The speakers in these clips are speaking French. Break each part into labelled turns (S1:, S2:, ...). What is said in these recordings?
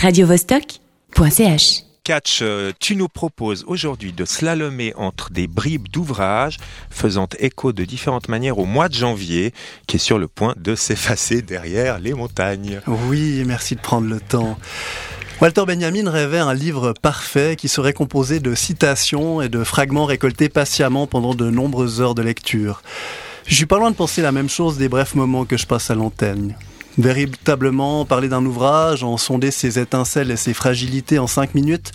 S1: radiovostok.ch.
S2: Catch, euh, tu nous proposes aujourd'hui de slalomer entre des bribes d'ouvrages faisant écho de différentes manières au mois de janvier qui est sur le point de s'effacer derrière les montagnes.
S3: Oui, merci de prendre le temps. Walter Benjamin rêvait un livre parfait qui serait composé de citations et de fragments récoltés patiemment pendant de nombreuses heures de lecture. Je suis pas loin de penser la même chose des brefs moments que je passe à l'antenne. Véritablement parler d'un ouvrage, en sonder ses étincelles et ses fragilités en cinq minutes,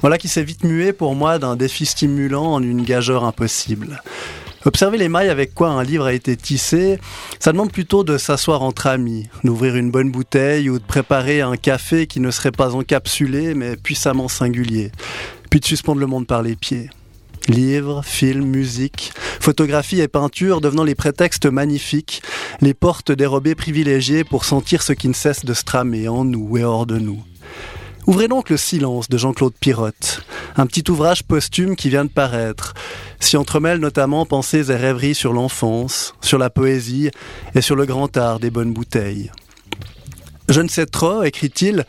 S3: voilà qui s'est vite mué pour moi d'un défi stimulant en une gageure impossible. Observer les mailles avec quoi un livre a été tissé, ça demande plutôt de s'asseoir entre amis, d'ouvrir une bonne bouteille ou de préparer un café qui ne serait pas encapsulé mais puissamment singulier, puis de suspendre le monde par les pieds. Livres, films, musique, photographie et peinture devenant les prétextes magnifiques, les portes dérobées privilégiées pour sentir ce qui ne cesse de se tramer en nous et hors de nous. Ouvrez donc le silence de Jean-Claude Pirotte, un petit ouvrage posthume qui vient de paraître, s'y entremêlent notamment pensées et rêveries sur l'enfance, sur la poésie et sur le grand art des bonnes bouteilles. Je ne sais trop, écrit-il,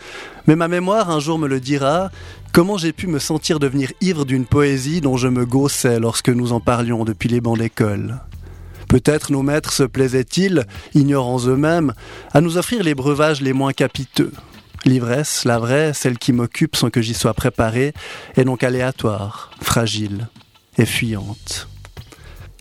S3: mais ma mémoire un jour me le dira, comment j'ai pu me sentir devenir ivre d'une poésie dont je me gaussais lorsque nous en parlions depuis les bancs d'école. Peut-être nos maîtres se plaisaient-ils, ignorants eux-mêmes, à nous offrir les breuvages les moins capiteux. L'ivresse, la vraie, celle qui m'occupe sans que j'y sois préparé, est donc aléatoire, fragile et fuyante.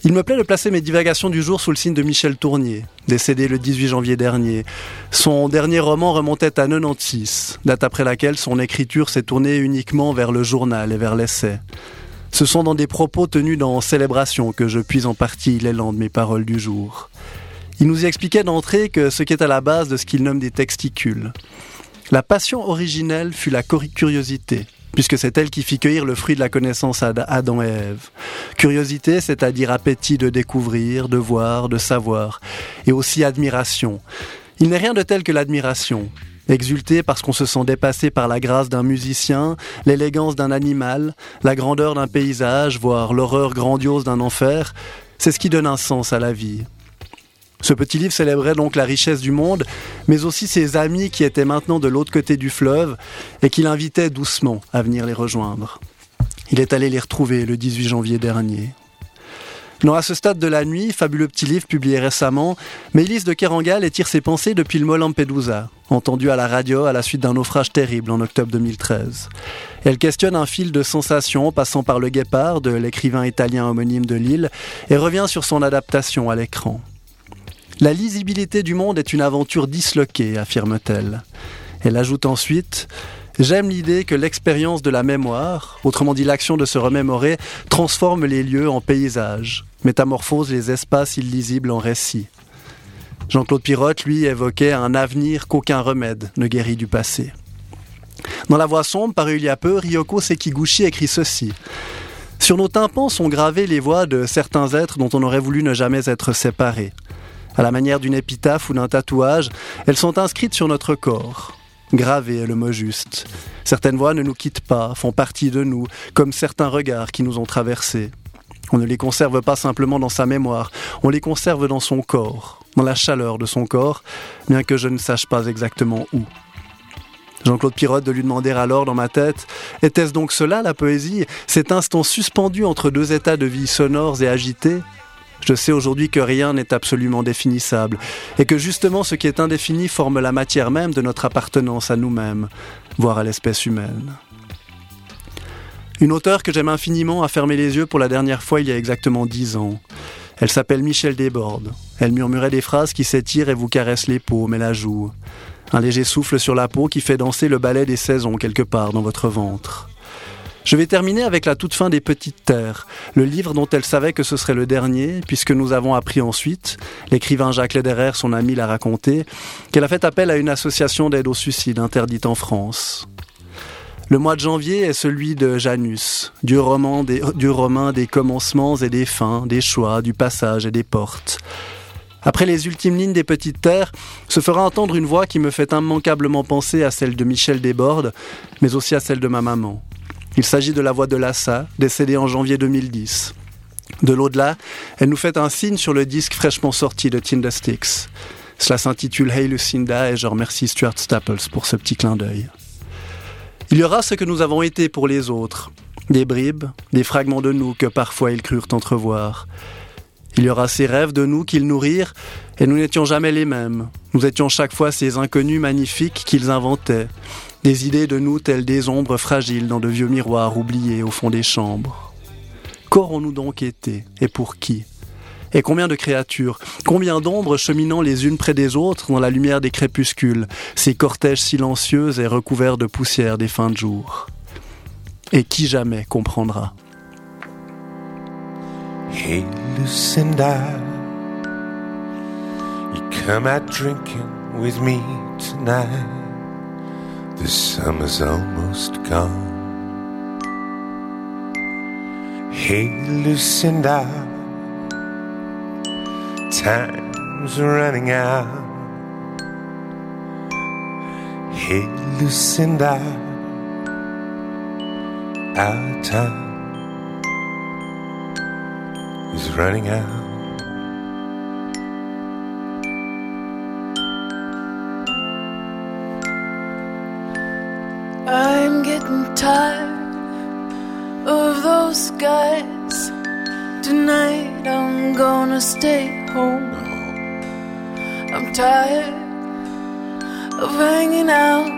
S3: Il me plaît de placer mes divagations du jour sous le signe de Michel Tournier, décédé le 18 janvier dernier. Son dernier roman remontait à 96, date après laquelle son écriture s'est tournée uniquement vers le journal et vers l'essai. Ce sont dans des propos tenus dans Célébration que je puise en partie l'élan de mes paroles du jour. Il nous y expliquait d'entrée que ce qui est à la base de ce qu'il nomme des texticules. La passion originelle fut la curiosité, puisque c'est elle qui fit cueillir le fruit de la connaissance à Adam et Ève. Curiosité, c'est-à-dire appétit de découvrir, de voir, de savoir, et aussi admiration. Il n'est rien de tel que l'admiration. Exulter parce qu'on se sent dépassé par la grâce d'un musicien, l'élégance d'un animal, la grandeur d'un paysage, voire l'horreur grandiose d'un enfer, c'est ce qui donne un sens à la vie. Ce petit livre célébrait donc la richesse du monde, mais aussi ses amis qui étaient maintenant de l'autre côté du fleuve et qui l'invitaient doucement à venir les rejoindre. Il est allé les retrouver le 18 janvier dernier. Non, à ce stade de la nuit, fabuleux petit livre publié récemment, Mélisse de Kerangal étire ses pensées depuis le mot Lampedusa, entendu à la radio à la suite d'un naufrage terrible en octobre 2013. Elle questionne un fil de sensations passant par le guépard de l'écrivain italien homonyme de Lille et revient sur son adaptation à l'écran. La lisibilité du monde est une aventure disloquée, affirme-t-elle. Elle ajoute ensuite J'aime l'idée que l'expérience de la mémoire, autrement dit l'action de se remémorer, transforme les lieux en paysages, métamorphose les espaces illisibles en récits. Jean-Claude Pirotte, lui, évoquait un avenir qu'aucun remède ne guérit du passé. Dans La Voix sombre, paru il y a peu, Ryoko Sekiguchi écrit ceci. Sur nos tympans sont gravées les voix de certains êtres dont on aurait voulu ne jamais être séparés. À la manière d'une épitaphe ou d'un tatouage, elles sont inscrites sur notre corps. Gravées est le mot juste. Certaines voix ne nous quittent pas, font partie de nous, comme certains regards qui nous ont traversés. On ne les conserve pas simplement dans sa mémoire, on les conserve dans son corps, dans la chaleur de son corps, bien que je ne sache pas exactement où. Jean-Claude Pirotte de lui demander alors dans ma tête Était-ce donc cela la poésie Cet instant suspendu entre deux états de vie sonores et agités? Je sais aujourd'hui que rien n'est absolument définissable et que justement ce qui est indéfini forme la matière même de notre appartenance à nous-mêmes, voire à l'espèce humaine. Une auteure que j'aime infiniment a fermé les yeux pour la dernière fois il y a exactement dix ans. Elle s'appelle Michel Desbordes. Elle murmurait des phrases qui s'étirent et vous caressent les paumes et la joue. Un léger souffle sur la peau qui fait danser le ballet des saisons quelque part dans votre ventre. Je vais terminer avec la toute fin des Petites Terres, le livre dont elle savait que ce serait le dernier, puisque nous avons appris ensuite, l'écrivain Jacques Lederer, son ami, l'a raconté, qu'elle a fait appel à une association d'aide au suicide interdite en France. Le mois de janvier est celui de Janus, des, dieu romain des commencements et des fins, des choix, du passage et des portes. Après les ultimes lignes des Petites Terres, se fera entendre une voix qui me fait immanquablement penser à celle de Michel Desbordes, mais aussi à celle de ma maman. Il s'agit de la voix de Lassa, décédée en janvier 2010. De l'au-delà, elle nous fait un signe sur le disque fraîchement sorti de Tindersticks. Cela s'intitule Hey Lucinda et je remercie Stuart Staples pour ce petit clin d'œil. Il y aura ce que nous avons été pour les autres, des bribes, des fragments de nous que parfois ils crurent entrevoir. Il y aura ces rêves de nous qu'ils nourrirent, et nous n'étions jamais les mêmes. Nous étions chaque fois ces inconnus magnifiques qu'ils inventaient, des idées de nous telles des ombres fragiles dans de vieux miroirs oubliés au fond des chambres. Qu'aurons-nous donc été, et pour qui? Et combien de créatures, combien d'ombres cheminant les unes près des autres dans la lumière des crépuscules, ces cortèges silencieux et recouverts de poussière des fins de jour? Et qui jamais comprendra?
S1: Lucinda, you come out drinking with me tonight. The summer's almost gone. Hey Lucinda, time's running out. Hey Lucinda, our time is running out.
S4: I'm getting tired of those guys. Tonight I'm gonna stay home. I'm tired of hanging out.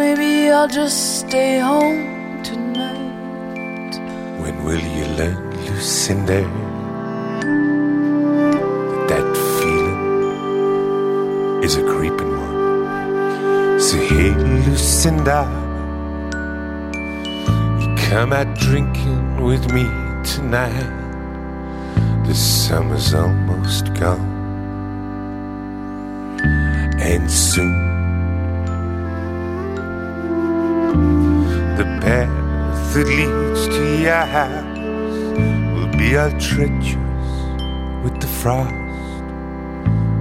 S4: Maybe I'll just stay home tonight.
S1: When will you learn, Lucinda, is a creeping one? So hey, Lucinda, you come out drinking with me tonight. The summer's almost gone, and soon the path that leads to your house will be all treacherous with the frost,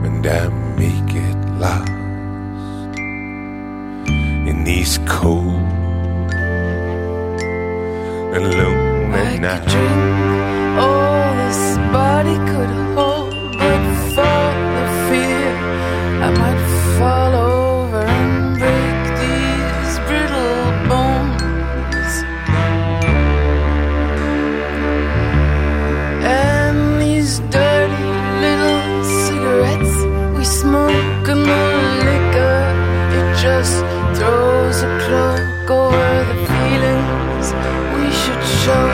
S1: and I may get lost in these cold and lonely
S4: I could
S1: nights.
S4: drink all this body could hold, show.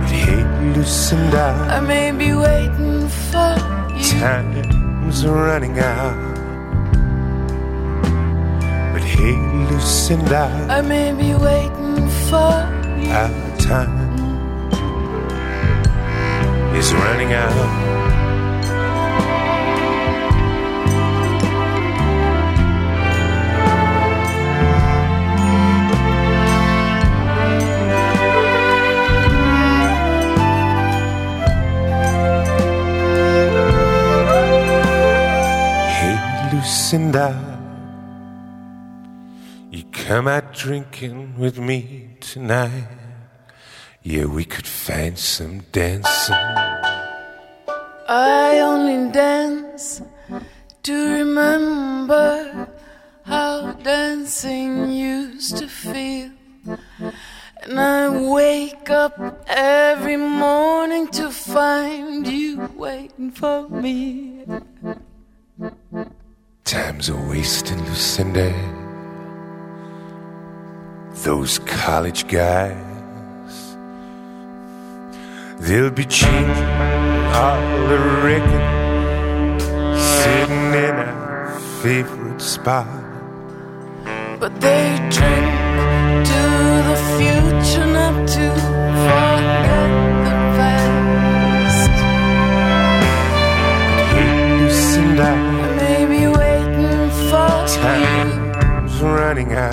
S1: But hey, Lucinda,
S4: I may be waiting for you.
S1: time's running out. But hey, Lucinda,
S4: I may be waiting for you.
S1: our time is running out. Lucinda, you come out drinking with me tonight. Yeah, we could find some dancing.
S4: I only dance to remember how dancing used to feel. And I wake up every morning to find you waiting for me.
S1: Time's a wasting, Lucinda. Those college guys, they'll be cheap all the record, sitting in a favorite spot.
S4: But they drink to the future, not to forget the past.
S1: Hey, Lucinda, morning. Uh,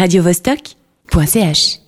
S5: radiovostok.ch